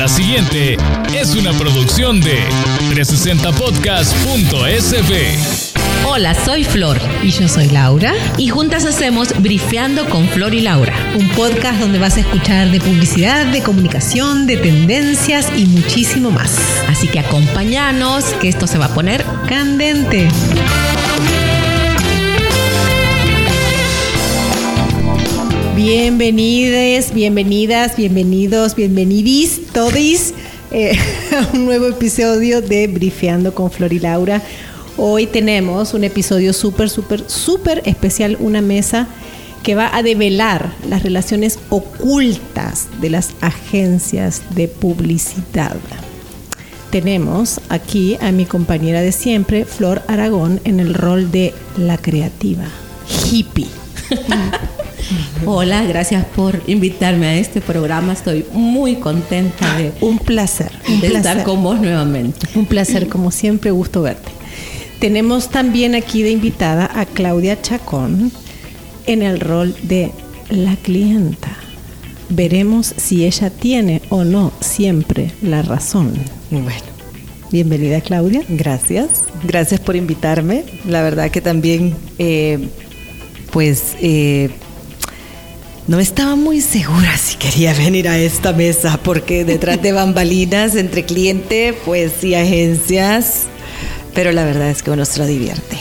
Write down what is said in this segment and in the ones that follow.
La siguiente es una producción de 360podcast.sb. Hola, soy Flor. Y yo soy Laura. Y juntas hacemos Brifeando con Flor y Laura. Un podcast donde vas a escuchar de publicidad, de comunicación, de tendencias y muchísimo más. Así que acompáñanos, que esto se va a poner candente. Bienvenides, bienvenidas, bienvenidos, bienvenidis, todis eh, a un nuevo episodio de Brifeando con Flor y Laura. Hoy tenemos un episodio súper, súper, súper especial, una mesa que va a develar las relaciones ocultas de las agencias de publicidad. Tenemos aquí a mi compañera de siempre, Flor Aragón, en el rol de la creativa, hippie. Hola, gracias por invitarme a este programa. Estoy muy contenta de, un placer, de estar con vos nuevamente. Un placer, como siempre, gusto verte. Tenemos también aquí de invitada a Claudia Chacón en el rol de la clienta. Veremos si ella tiene o no siempre la razón. Bueno. Bienvenida Claudia. Gracias. Gracias por invitarme. La verdad que también, eh, pues, eh, no estaba muy segura si quería venir a esta mesa porque detrás de bambalinas entre cliente pues y agencias, pero la verdad es que uno se lo divierte.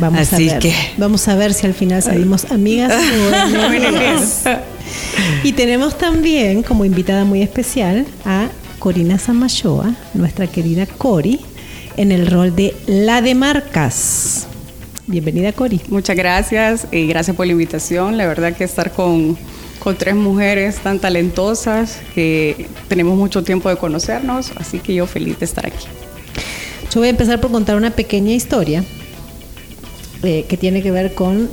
Vamos Así a ver. Que... Vamos a ver si al final salimos amigas o. Y tenemos también como invitada muy especial a Corina Samayoa, nuestra querida Cori, en el rol de la de marcas. Bienvenida, Cori. Muchas gracias y gracias por la invitación. La verdad que estar con, con tres mujeres tan talentosas que tenemos mucho tiempo de conocernos, así que yo feliz de estar aquí. Yo voy a empezar por contar una pequeña historia eh, que tiene que ver con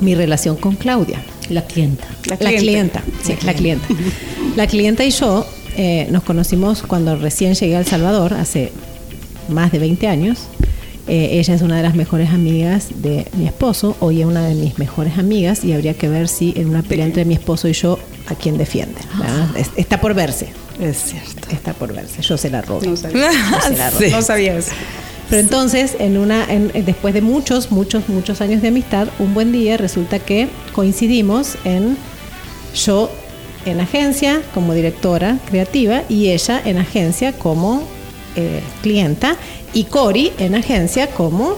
mi relación con Claudia. La clienta. La clienta, sí, la clienta. La clienta y yo eh, nos conocimos cuando recién llegué a El Salvador, hace más de 20 años. Eh, ella es una de las mejores amigas de mi esposo, hoy es una de mis mejores amigas y habría que ver si en una pelea entre mi esposo y yo a quién defiende. Está por verse. Es cierto. Está por verse. Yo se la robo. No sabía. No sabía eso. Pero entonces, en una, en, después de muchos, muchos, muchos años de amistad, un buen día resulta que coincidimos en yo en agencia como directora creativa y ella en agencia como eh, clienta y Cori en agencia como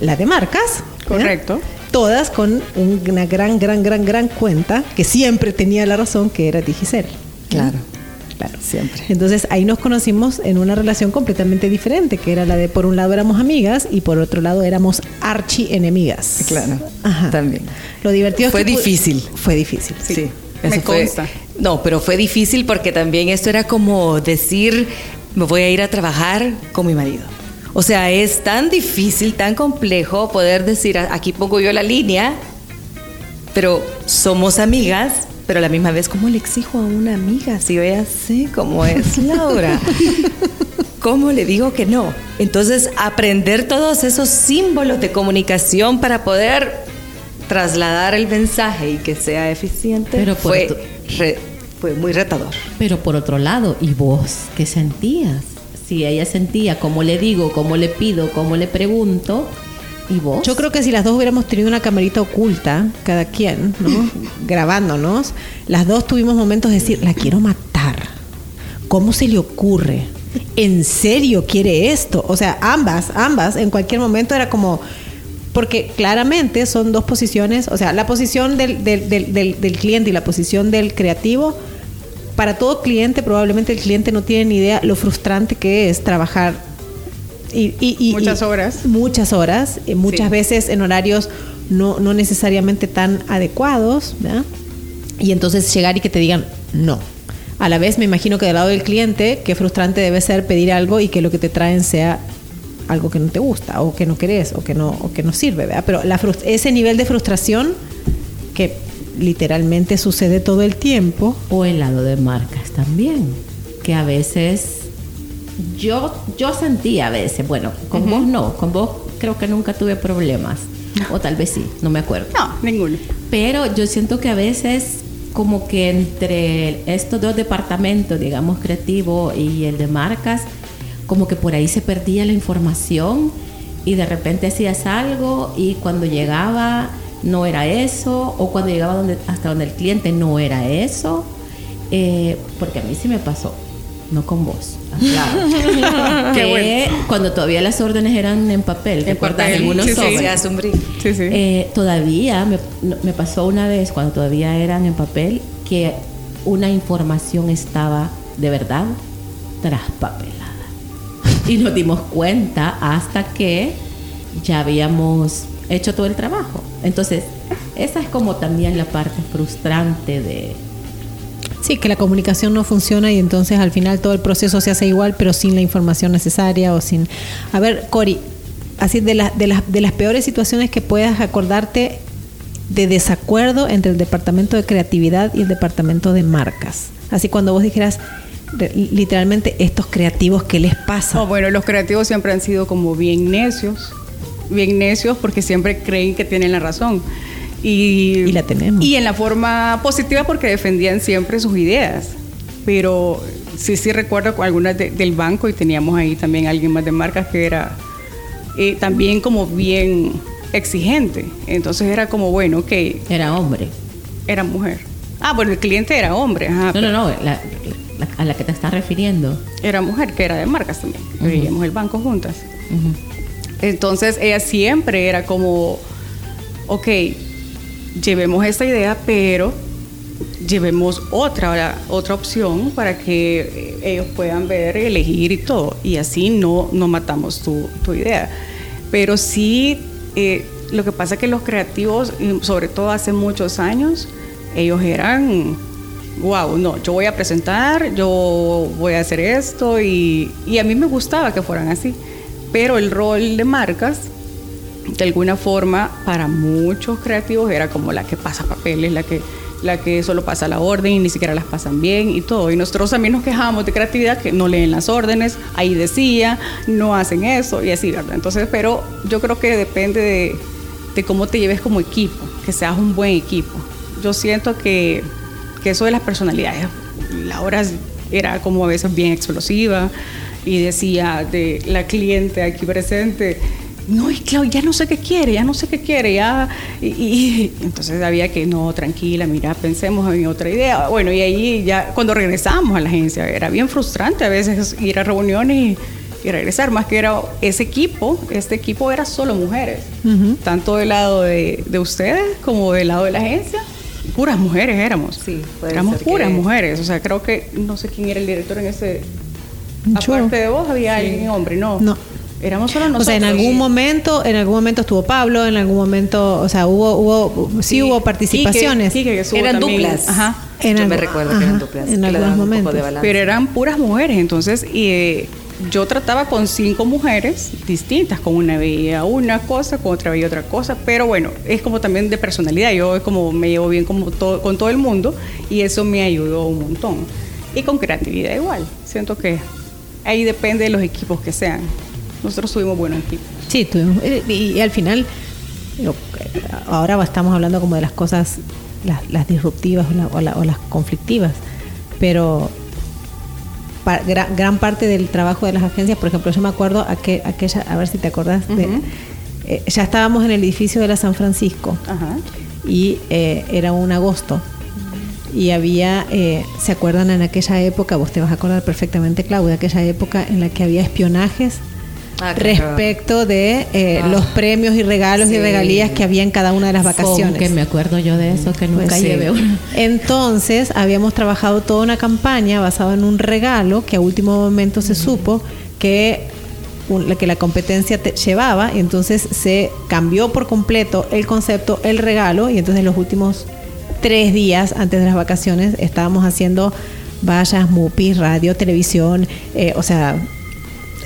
la de marcas. Correcto. Todas con una gran, gran, gran, gran cuenta que siempre tenía la razón que era Digicel. Claro. Claro, siempre. Entonces ahí nos conocimos en una relación completamente diferente, que era la de por un lado éramos amigas y por otro lado éramos archi enemigas. Claro. Ajá. También. Lo divertido fue difícil. Fue difícil. Sí. sí. Me consta. No, pero fue difícil porque también esto era como decir, me voy a ir a trabajar con mi marido. O sea, es tan difícil, tan complejo poder decir, aquí pongo yo la línea, pero somos amigas, pero a la misma vez, ¿cómo le exijo a una amiga si yo ya sé cómo es Laura? ¿Cómo le digo que no? Entonces, aprender todos esos símbolos de comunicación para poder trasladar el mensaje y que sea eficiente pero fue, fue muy retador. Pero por otro lado, ¿y vos qué sentías? Si ella sentía, cómo le digo, cómo le pido, cómo le pregunto, ¿Y vos? Yo creo que si las dos hubiéramos tenido una camarita oculta, cada quien, ¿no? Grabándonos, las dos tuvimos momentos de decir, la quiero matar. ¿Cómo se le ocurre? ¿En serio quiere esto? O sea, ambas, ambas, en cualquier momento era como, porque claramente son dos posiciones, o sea, la posición del, del, del, del, cliente y la posición del creativo, para todo cliente probablemente el cliente no tiene ni idea lo frustrante que es trabajar y, muchas horas. Muchas horas, y muchas veces en horarios no, no necesariamente tan adecuados, ¿verdad? Y entonces llegar y que te digan no. A la vez me imagino que del lado del cliente, qué frustrante debe ser pedir algo y que lo que te traen sea algo que no te gusta o que no querés o que no, o que no sirve, ¿verdad? Pero la ese nivel de frustración que literalmente sucede todo el tiempo. O el lado de marcas también, que a veces yo, yo sentí a veces, bueno, con vos no, con vos creo que nunca tuve problemas. O tal vez sí, no me acuerdo. No, ninguno. Pero yo siento que a veces como que entre estos dos departamentos, digamos, creativo y el de marcas, como que por ahí se perdía la información y de repente hacías algo y cuando llegaba no era eso, o cuando llegaba donde, hasta donde el cliente no era eso, eh, porque a mí sí me pasó, no con vos. Claro. que cuando todavía las órdenes eran en papel, ¿te acuerdas? Algunos sí, sobres. Sí, sí. Eh, todavía me, me pasó una vez, cuando todavía eran en papel, que una información estaba de verdad traspapelada. Y nos dimos cuenta hasta que ya habíamos hecho todo el trabajo. Entonces, esa es como también la parte frustrante de... Sí, que la comunicación no funciona y entonces al final todo el proceso se hace igual, pero sin la información necesaria o sin... A ver, Cori, así de, la, de, las, de las peores situaciones que puedas acordarte de desacuerdo entre el departamento de creatividad y el departamento de marcas. Así cuando vos dijeras, literalmente, estos creativos, ¿qué les pasa? Oh, bueno, los creativos siempre han sido como bien necios bien necios porque siempre creen que tienen la razón. Y, la tenemos. Y en la forma positiva porque defendían siempre sus ideas. Pero sí, sí recuerdo algunas del banco y teníamos ahí también alguien más de marcas que era eh, también como bien exigente. Entonces era como, bueno, ok. Era hombre. Era mujer. Ah, bueno, el cliente era hombre. no, no, no, a la que te estás refiriendo. Era mujer, que era de marcas también. Veíamos el banco juntas. Entonces ella siempre era como, ok, llevemos esta idea, pero llevemos otra, otra opción para que ellos puedan ver, elegir y todo. Y así no, no matamos tu, idea. Pero sí, eh, lo que pasa es que los creativos, sobre todo hace muchos años, ellos eran, wow, no, yo voy a presentar, yo voy a hacer esto y a mí me gustaba que fueran así pero el rol de marcas, de alguna forma, para muchos creativos era como la que pasa papeles, la que, la que solo pasa la orden y ni siquiera las pasan bien y todo. Y nosotros también nos quejábamos de creatividad que no leen las órdenes, ahí decía, no hacen eso y así, ¿verdad? Entonces, pero yo creo que depende de, de cómo te lleves como equipo, que seas un buen equipo. Yo siento que, que eso de las personalidades, Laura era como a veces bien explosiva, y decía de la cliente aquí presente, no, y claro, ya no sé qué quiere, ya no sé qué quiere, ya. Y, entonces había que, no, tranquila, mira, pensemos en otra idea. Bueno, y ahí ya, cuando regresamos a la agencia, era bien frustrante a veces ir a reuniones y, regresar, más que era ese equipo, este equipo era solo mujeres, tanto del lado de, de, ustedes como del lado de la agencia. Puras mujeres éramos. Sí, éramos puras mujeres. O sea, creo que no sé quién era el director en ese Aparte de vos había alguien hombre, no. No. Éramos solo nosotros. O sea, en algún momento, en algún momento estuvo Pablo, en algún momento, o sea, hubo, hubo, sí, hubo participaciones. Que, eran duplas. Ajá. Yo me recuerdo que eran duplas. En algunos momentos. Pero eran puras mujeres, entonces, y eh, yo trataba con cinco mujeres distintas, con una veía una cosa, con otra veía otra cosa, pero bueno, es como también de personalidad, yo como me llevo bien como todo, con todo el mundo y eso me ayudó un montón. Y con creatividad igual, siento que ahí depende de los equipos que sean. Nosotros tuvimos buenos equipos. Sí, tuvimos. Y, al final, ahora estamos hablando como de las cosas, las, disruptivas o, las conflictivas, pero gran, parte del trabajo de las agencias, por ejemplo, yo me acuerdo aquella, a ver si te acordás, de, eh, ya estábamos en el edificio de la San Francisco y eh, era un agosto y había, eh, ¿se acuerdan en aquella época? Vos te vas a acordar perfectamente, Claudia, aquella época en la que había espionajes ah, respecto de eh, ah. los premios y regalos y regalías que había en cada una de las vacaciones. que me acuerdo yo de eso, que nunca pues llevé Entonces, habíamos trabajado toda una campaña basada en un regalo que a último momento se supo que que la competencia te llevaba y entonces se cambió por completo el concepto, el regalo y entonces los últimos tres días antes de las vacaciones estábamos haciendo vallas, mupis, radio, televisión, eh, o sea,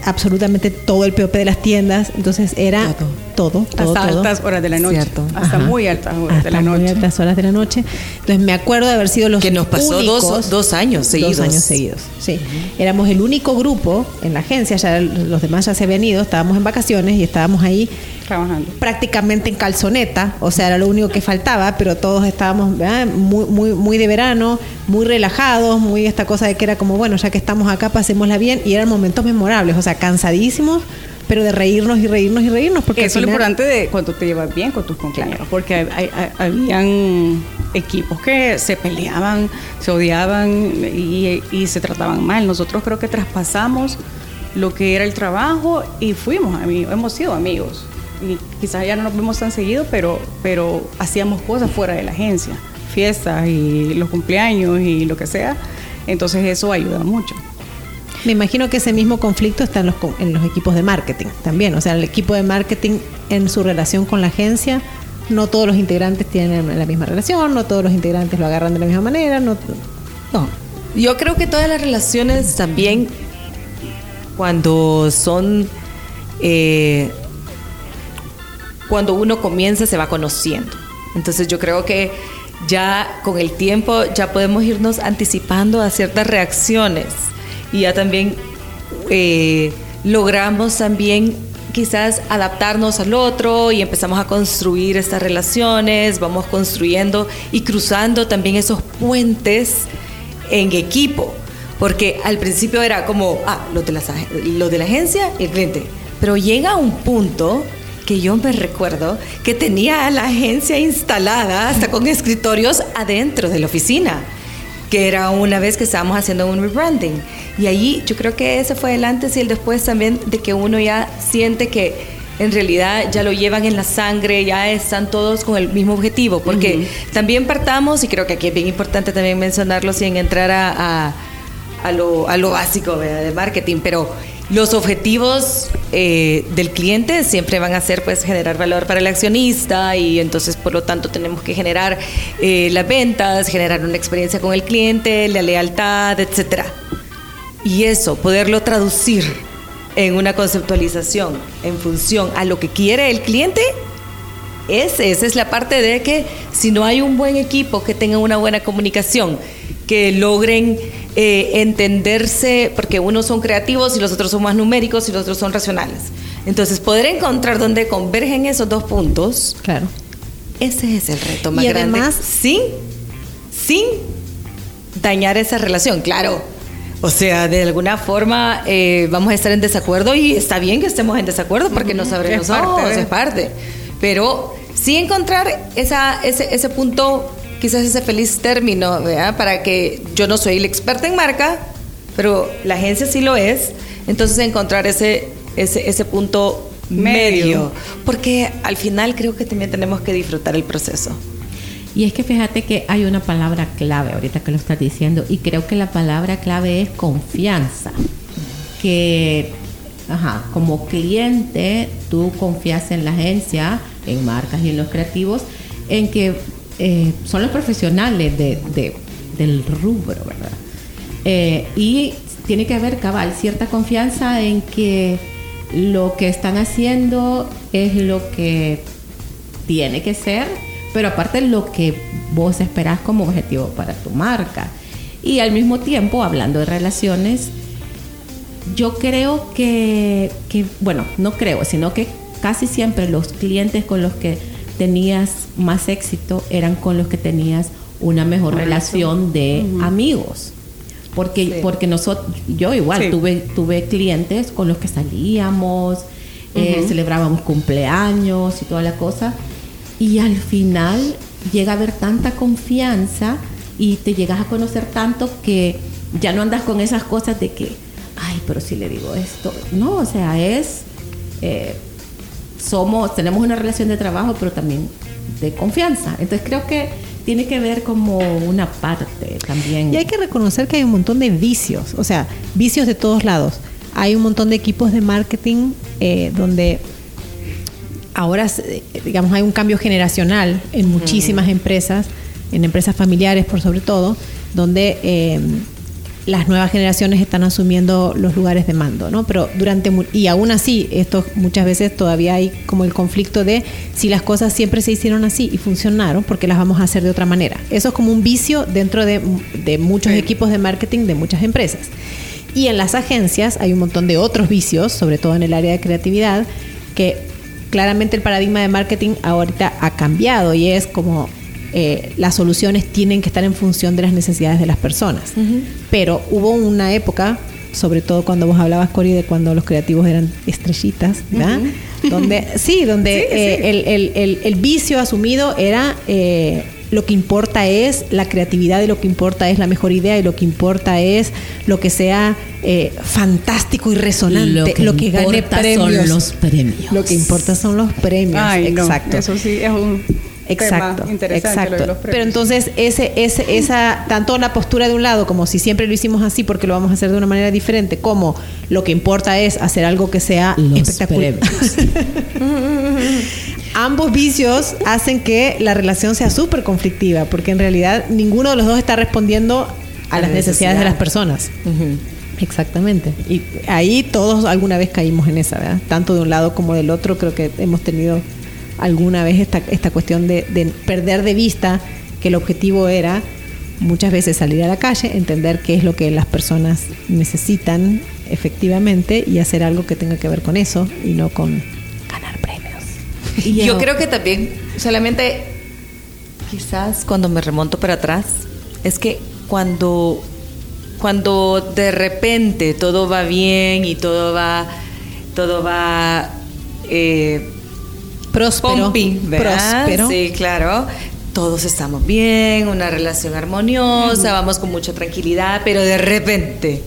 absolutamente todo el POP de las tiendas. Entonces era todo, todo, hasta altas horas de la noche. Hasta muy altas horas de la noche. Muy altas horas de la noche. Entonces me acuerdo de haber sido los que nos pasó dos, dos, años seguidos. Dos años seguidos. Sí. Éramos el único grupo en la agencia, ya los demás ya se habían ido, estábamos en vacaciones y estábamos ahí Trabajando. prácticamente en calzoneta, o sea, era lo único que faltaba, pero todos estábamos ¿verdad? muy, muy, muy de verano, muy relajados, muy esta cosa de que era como, bueno, ya que estamos acá, pasémosla bien, y eran momentos memorables, o sea, cansadísimos, pero de reírnos y reírnos y reírnos, porque Eso es lo importante de cuando te llevas bien con tus compañeros, porque hay- habían equipos que se peleaban, se odiaban y, y se trataban mal. Nosotros creo que traspasamos lo que era el trabajo y fuimos amigos, hemos sido amigos. Y quizás ya no nos vemos tan seguido, pero, pero hacíamos cosas fuera de la agencia, fiestas y los cumpleaños y lo que sea. Entonces eso ayuda mucho. Me imagino que ese mismo conflicto está en los, co- en los equipos de marketing también. O sea, el equipo de marketing en su relación con la agencia, no todos los integrantes tienen la misma relación, no todos los integrantes lo agarran de la misma manera. No, No, yo creo que todas las relaciones también, cuando son, eh, cuando uno comienza, se va conociendo. Entonces yo creo que ya con el tiempo ya podemos irnos anticipando a ciertas reacciones y ya también eh, logramos también quizás adaptarnos al otro y empezamos a construir estas relaciones, vamos construyendo y cruzando también esos puentes en equipo. Porque al principio era como, ah, lo de, las, ag- lo de la agencia y el cliente. Pero llega un punto que yo me recuerdo que tenía la agencia instalada hasta con escritorios adentro de la oficina, que era una vez que estábamos haciendo un rebranding. Y allí yo creo que ese fue el antes y el después también de que uno ya siente que en realidad ya lo llevan en la sangre, ya están todos con el mismo objetivo, porque también partamos, y creo que aquí es bien importante también mencionarlo sin entrar a, a- a lo, a lo básico ¿verdad? de marketing, pero los objetivos eh, del cliente siempre van a ser pues generar valor para el accionista y entonces por lo tanto tenemos que generar eh, las ventas, generar una experiencia con el cliente, la lealtad, etcétera. Y eso, poderlo traducir en una conceptualización en función a lo que quiere el cliente, ese- esa es la parte de que si no hay un buen equipo que tenga una buena comunicación, que logren eh, entenderse, porque unos son creativos y los otros son más numéricos y los otros son racionales. Entonces, poder encontrar donde convergen esos dos puntos, claro. ese es el reto más Y grande. además- sin, sin dañar esa relación, claro. O sea, de alguna forma eh, vamos a estar en desacuerdo y está bien que estemos en desacuerdo porque no sabremos Es parte es parte. Pero sí encontrar esa, ese, ese punto, quizás ese feliz término, ¿verdad? Para que yo no soy el experto en marca, pero la agencia sí lo es. Entonces encontrar ese, ese, ese punto medio. Medio. Porque al final creo que también tenemos que disfrutar el proceso. Y es que fíjate que hay una palabra clave ahorita que lo estás diciendo y creo que la palabra clave es confianza. Que, ajá, como cliente tú confías en la agencia, en marcas y en los creativos, en que eh, son los profesionales de- de- del rubro, ¿verdad? Eh, y tiene que haber cabal cierta confianza en que lo que están haciendo es lo que tiene que ser, pero aparte lo que vos esperás como objetivo para tu marca. Y al mismo tiempo, hablando de relaciones, yo creo que, que, bueno, no creo, sino que casi siempre los clientes con los que tenías más éxito eran con los que tenías una mejor relación de amigos. Porque, Sí. porque nosotros, yo igual Sí. tuve, tuve clientes con los que salíamos, eh, celebrábamos cumpleaños y toda la cosa. Y al final llega a haber tanta confianza y te llegas a conocer tanto que ya no andas con esas cosas de que, ay, pero si le digo esto. No, o sea, es, eh, somos, tenemos una relación de trabajo, pero también de confianza. Entonces creo que tiene que ver como una parte también. Y hay que reconocer que hay un montón de vicios, o sea, vicios de todos lados. Hay un montón de equipos de marketing eh, donde ahora, eh, digamos, hay un cambio generacional en muchísimas empresas, en empresas familiares por sobre todo, donde eh, las nuevas generaciones están asumiendo los lugares de mando, ¿no? Pero durante y aún así, esto muchas veces todavía hay como el conflicto de si las cosas siempre se hicieron así y funcionaron, porque las vamos a hacer de otra manera. Eso es como un vicio dentro de, de muchos Sí. equipos de marketing de muchas empresas. Y en las agencias hay un montón de otros vicios, sobre todo en el área de creatividad, que claramente el paradigma de marketing ahorita ha cambiado y es como eh, las soluciones tienen que estar en función de las necesidades de las personas. Pero hubo una época, sobre todo cuando vos hablabas, Cori, de cuando los creativos eran estrellitas, ¿verdad? Donde, sí, donde eh, El, el- el- el vicio asumido era eh, lo que importa es la creatividad y lo que importa es la mejor idea y lo que importa es lo que sea eh, fantástico y resonante, lo que, gane importa premios. son los premios. Lo que importa son los premios. Ay, no, Exacto. eso sí es un Exacto, tema interesante exacto. lo de los Pero entonces ese, ese, esa, tanto la postura de un lado como si siempre lo hicimos así porque lo vamos a hacer de una manera diferente, como lo que importa es hacer algo que sea Los espectacular. Ambos vicios hacen que la relación sea súper conflictiva, porque en realidad ninguno de los dos está respondiendo a, A las la necesidades de las personas. Exactamente. Y ahí todos alguna vez caímos en esa, ¿verdad? Tanto de un lado como del otro, creo que hemos tenido alguna vez esta, esta cuestión de, de perder de vista que el objetivo era muchas veces salir a la calle, entender qué es lo que las personas necesitan efectivamente y hacer algo que tenga que ver con eso y no con ganar premios. Y Yo creo que también, solamente quizás cuando me remonto para atrás, es que cuando, cuando de repente todo va bien y todo va, todo va eh, Próspero. pumping, ¿verdad? próspero. Sí, claro. Todos estamos bien, una relación armoniosa, vamos con mucha tranquilidad, pero de repente,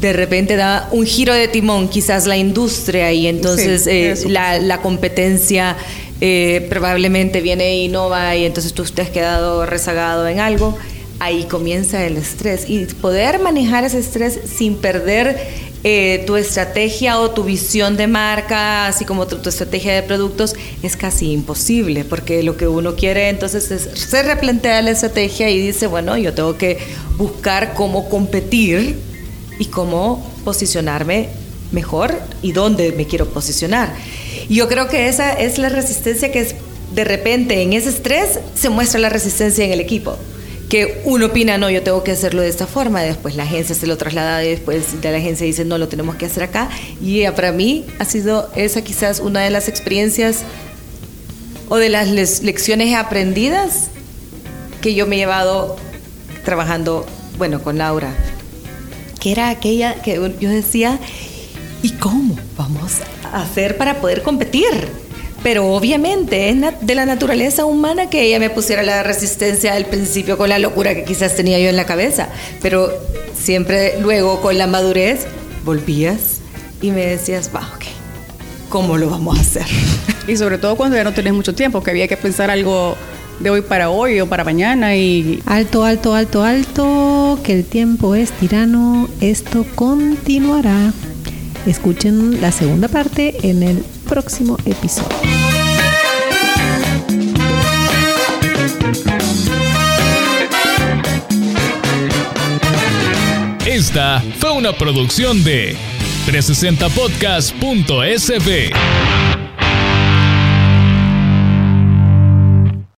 de repente da un giro de timón, quizás la industria y entonces Sí, eh, la, la competencia eh, probablemente viene e innova y entonces tú te has quedado rezagado en algo. Ahí comienza el estrés y poder manejar ese estrés sin perder eh, tu estrategia o tu visión de marca, así como tu, tu estrategia de productos, es casi imposible, porque lo que uno quiere entonces es, se replantea la estrategia y dice, bueno, yo tengo que buscar cómo competir y cómo posicionarme mejor y dónde me quiero posicionar. Y yo creo que esa es la resistencia que es de repente en ese estrés se muestra la resistencia en el equipo. Que uno opina, no, yo tengo que hacerlo de esta forma, después la agencia se lo traslada después de la agencia dice, no, lo tenemos que hacer acá. Y para mí ha sido esa quizás una de las experiencias o de las lecciones aprendidas que yo me he llevado trabajando, bueno, con Laura, que era aquella que yo decía, ¿y cómo vamos a hacer para poder competir? Pero obviamente es de la naturaleza humana que ella me pusiera la resistencia al principio con la locura que quizás tenía yo en la cabeza, pero siempre luego con la madurez volvías y me decías, va, ok, ¿cómo lo vamos a hacer? Y sobre todo cuando ya no tenés mucho tiempo, que había que pensar algo de hoy para hoy o para mañana y Alto, alto, alto, alto, que el tiempo es tirano, esto continuará. Escuchen la segunda parte en el próximo episodio. Esta fue una producción de 360podcast.sb.